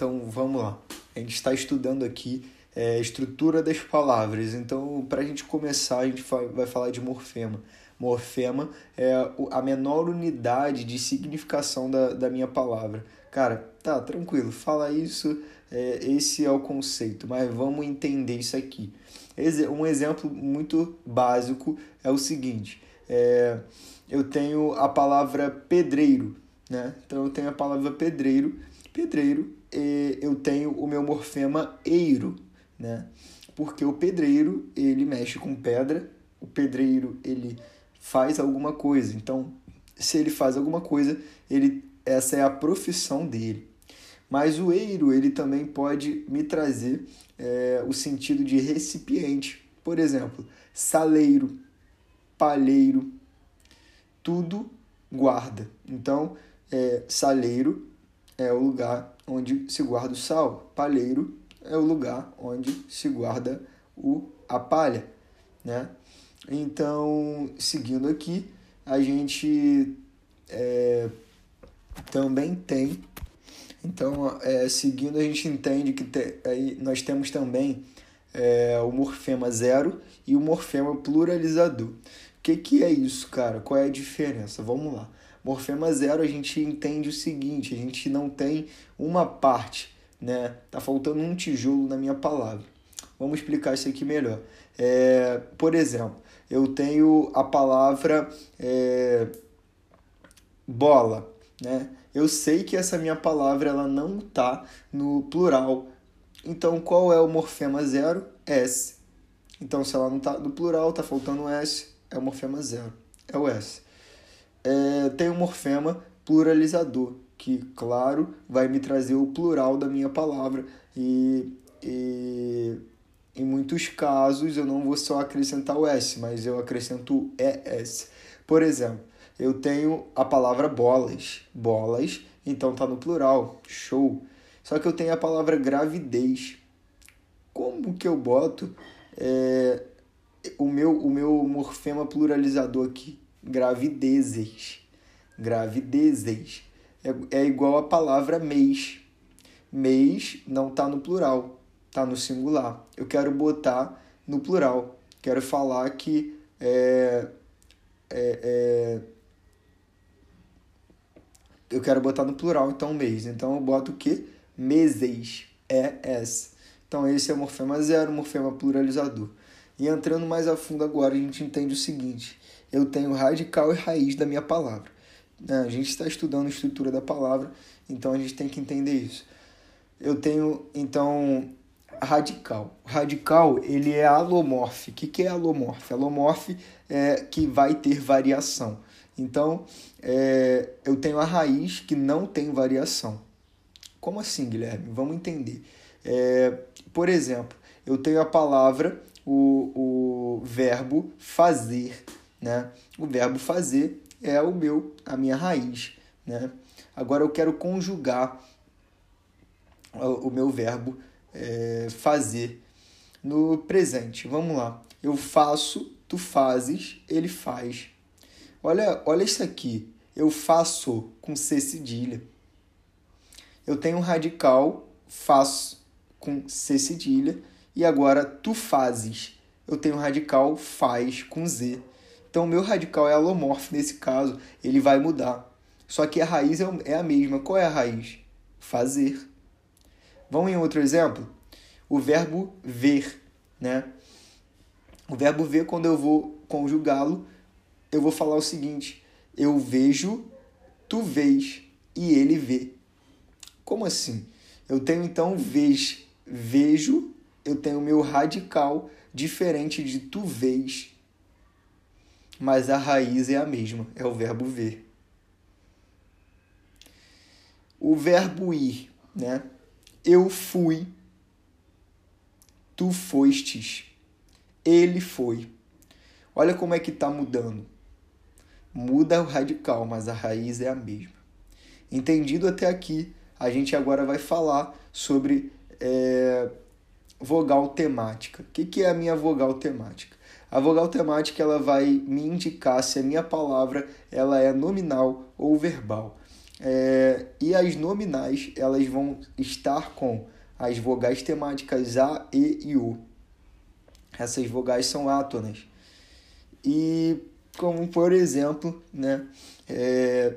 então vamos lá. A gente está estudando aqui é, estrutura das palavras. Então, para a gente começar, a gente vai falar de morfema. Morfema é a menor unidade de significação da, da minha palavra. Cara, tá, tranquilo, fala isso, é, esse é o conceito, mas vamos entender isso aqui. Um exemplo muito básico é o seguinte: é, eu tenho a palavra pedreiro, né? Então eu tenho a palavra pedreiro, pedreiro, eu tenho o meu morfema eiro, né? Porque o pedreiro, ele mexe com pedra, o pedreiro, ele faz alguma coisa. Então, se ele faz alguma coisa, ele essa é a profissão dele. Mas o eiro, ele também pode me trazer é, o sentido de recipiente. Por exemplo, saleiro, palheiro, tudo guarda. Então, é, saleiro é o lugar onde se guarda o sal, palheiro é o lugar onde se guarda o, a palha, né? Então, seguindo aqui, a gente é, também tem. Então, é, seguindo, a gente entende que te, aí nós temos também é, o morfema zero e o morfema pluralizador. O que, que é isso, cara? Qual é a diferença? Vamos lá. Morfema zero, a gente entende o seguinte: a gente não tem uma parte né? Tá faltando um tijolo na minha palavra. Vamos explicar isso aqui melhor. É, por exemplo, eu tenho a palavra é, bola, né? Eu sei que essa minha palavra ela não tá no plural. Então, qual é o morfema zero? S. Então, se ela não tá no plural, tá faltando S, é o morfema zero. É o S. É, tem o morfema pluralizador que, claro, vai me trazer o plural da minha palavra e, e em muitos casos eu não vou só acrescentar o S, mas eu acrescento ES. Por exemplo, eu tenho a palavra bolas, bolas, então tá no plural, show. Só que eu tenho a palavra gravidez. Como que eu boto é, o, meu, o meu morfema pluralizador aqui? Gravidezes. Gravidezes é, é igual a palavra mês. Mês não está no plural, está no singular. Eu quero botar no plural. Quero falar que é, é, é, eu quero botar no plural, então mês. Então eu boto o que? Meses. É s. Então esse é o morfema zero, morfema pluralizador. E entrando mais a fundo agora, a gente entende o seguinte: eu tenho radical e raiz da minha palavra. Né? A gente está estudando a estrutura da palavra, então a gente tem que entender isso. Eu tenho, então, radical. Radical, ele é alomorfe. O que, que é alomorfe? Alomorfe é que vai ter variação. Então, é, eu tenho a raiz que não tem variação. Como assim, Guilherme? Vamos entender. É, por exemplo, eu tenho a palavra, o, o verbo fazer. Né? O verbo fazer é o meu, a minha raiz, né? Agora eu quero conjugar o meu verbo é, fazer no presente. Vamos lá. Eu faço, tu fazes, ele faz. Olha, olha isso aqui. Eu faço com C cedilha. Eu tenho um radical, faço com C cedilha. E agora tu fazes. Eu tenho um radical, faz com Z. Então, o meu radical é alomorfo nesse caso, ele vai mudar. Só que a raiz é, é a mesma. Qual é a raiz? Fazer. Vamos em outro exemplo? O verbo ver, né? O verbo ver, quando eu vou conjugá-lo, eu vou falar o seguinte: eu vejo, tu vês e ele vê. Como assim? Eu tenho então vez, vejo, eu tenho meu radical diferente de tu vês mas a raiz é a mesma, é o verbo ver. O verbo ir, né? Eu fui, tu fostes, ele foi. Olha como é que está mudando. Muda o radical, mas a raiz é a mesma. Entendido até aqui, a gente agora vai falar sobre é, vogal temática. O que, que é a minha vogal temática? A vogal temática ela vai me indicar se a minha palavra ela é nominal ou verbal. É, e as nominais, elas vão estar com as vogais temáticas A, E e U. Essas vogais são átonas. E como, por exemplo, né, é,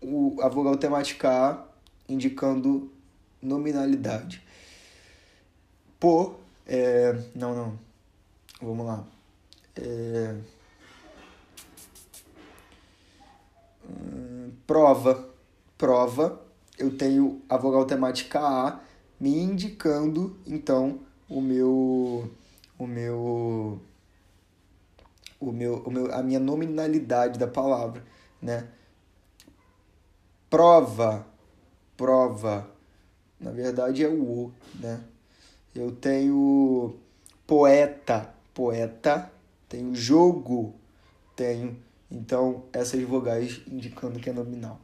o, a vogal temática A indicando nominalidade. Por, é, não, não, vamos lá. É, hum, prova, prova, eu tenho a vogal temática A me indicando, então, o meu, o meu, o meu, o meu, a minha nominalidade da palavra, né? Prova, prova, na verdade é o o, né? Eu tenho poeta, poeta, tenho jogo, tenho, então essas vogais indicando que é nominal.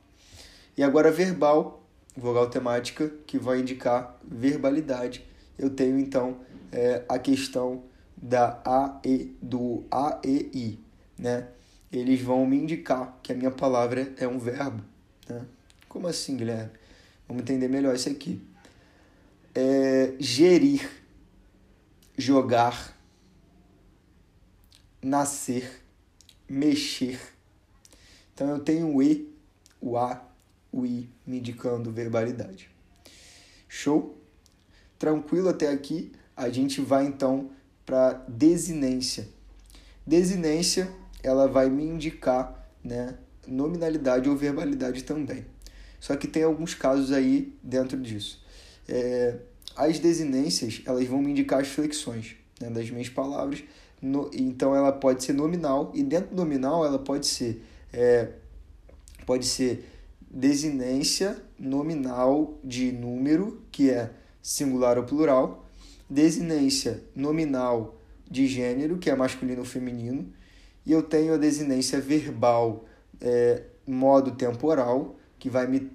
E agora verbal, vogal temática, que vai indicar verbalidade. Eu tenho então é, a questão da A, E, do A, E, I, né? Eles vão me indicar que a minha palavra é um verbo, né? Como assim, Guilherme? Vamos entender melhor isso aqui. É, gerir, jogar, nascer, mexer. Então eu tenho o E, o A, o I me indicando verbalidade. Show? Tranquilo até aqui? A gente vai então para desinência. Desinência, ela vai me indicar, né, nominalidade ou verbalidade também. Só que tem alguns casos aí dentro disso. É, as desinências, elas vão me indicar as flexões né, das minhas palavras. No, então ela pode ser nominal e dentro do nominal ela pode ser é, pode ser desinência nominal de número, que é singular ou plural, desinência nominal de gênero, que é masculino ou feminino, e eu tenho a desinência verbal é, modo temporal, que vai me,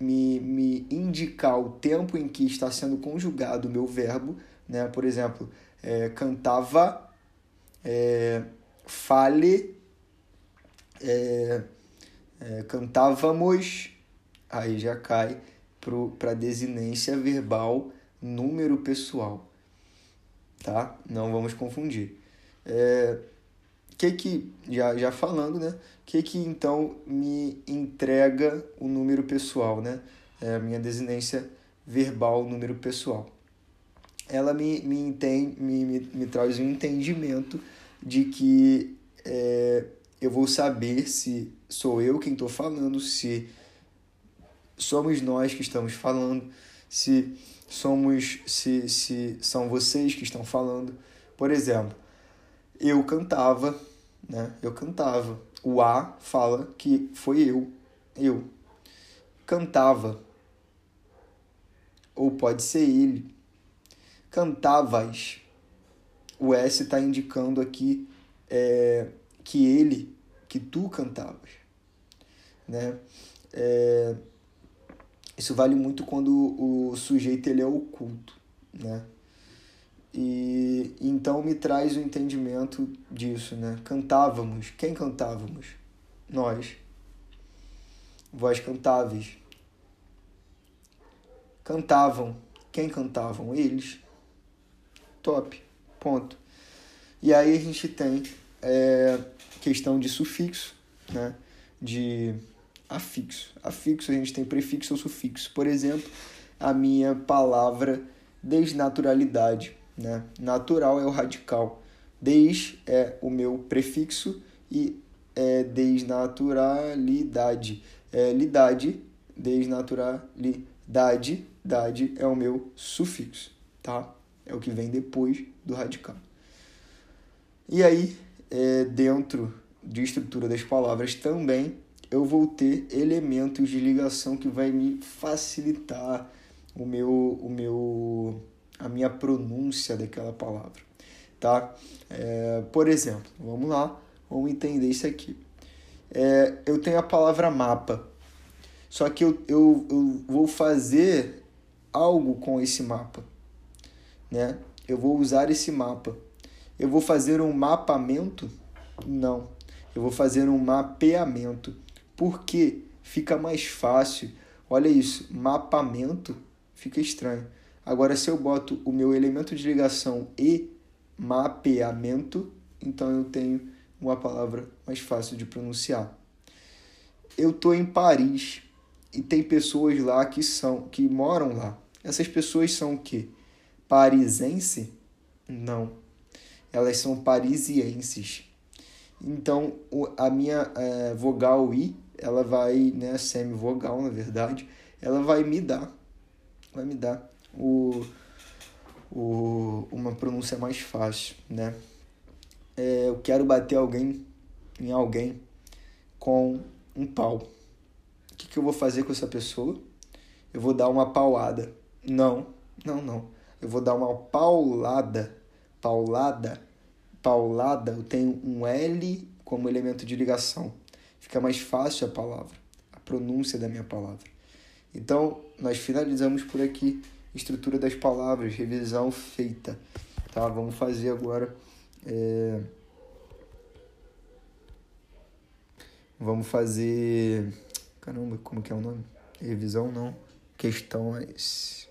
me, me indicar o tempo em que está sendo conjugado o meu verbo. Né? Por exemplo, é, cantava, é, fale, é, é, cantávamos, aí já cai para desinência verbal número pessoal. Tá? Não vamos confundir. É, que que já, já falando, né? Que que então me entrega o número pessoal, né? É a minha desinência verbal, número pessoal. Ela me, me, entende, me, me, me traz um entendimento de que é, eu vou saber se sou eu quem estou falando, se somos nós que estamos falando, se somos se, se são vocês que estão falando. Por exemplo, eu cantava, né? Eu cantava. O A fala que foi eu, eu cantava. Ou pode ser ele. Cantavas. O S está indicando aqui é, que ele, que tu cantavas, né? É, isso vale muito quando o sujeito ele é oculto, né? E então me traz o entendimento disso, né? Cantávamos. Quem cantávamos? Nós. Voz cantáveis. Cantavam. Quem cantavam? Eles. Top. Ponto. E aí a gente tem é, questão de sufixo, né? De afixo. Afixo a gente tem prefixo ou sufixo. Por exemplo, a minha palavra desnaturalidade né? Natural é o radical. Des é o meu prefixo e é desnaturalidade. É lidade, desnaturalidade, dade é o meu sufixo, tá? É o que vem depois do radical. E aí, é, dentro de estrutura das palavras também, eu vou ter elementos de ligação que vai me facilitar o meu, o meu a minha pronúncia daquela palavra, tá? É, por exemplo, vamos lá, vamos entender isso aqui. É, eu tenho a palavra mapa, só que eu, eu, eu vou fazer algo com esse mapa, né? Eu vou usar esse mapa. Eu vou fazer um mapamento? Não. Eu vou fazer um mapeamento. Por quê? fica mais fácil. Olha isso, mapamento fica estranho. Agora, se eu boto o meu elemento de ligação e mapeamento, então eu tenho uma palavra mais fácil de pronunciar. Eu estou em Paris e tem pessoas lá que são que moram lá. Essas pessoas são o quê? Parisense? Não. Elas são parisienses. Então, a minha é, vogal I, ela vai, né, semi-vogal, na verdade, ela vai me dar, vai me dar o, o, uma pronúncia mais fácil, né? É, eu quero bater alguém em alguém com um pau. O que, que eu vou fazer com essa pessoa? Eu vou dar uma paulada. Não, não, não. Eu vou dar uma paulada. Paulada paulada, eu tenho um L como elemento de ligação. Fica mais fácil a palavra, a pronúncia da minha palavra. Então, nós finalizamos por aqui estrutura das palavras, revisão feita. Tá? Vamos fazer agora. É... Vamos fazer. Caramba, como que é o nome? Revisão não. Questões.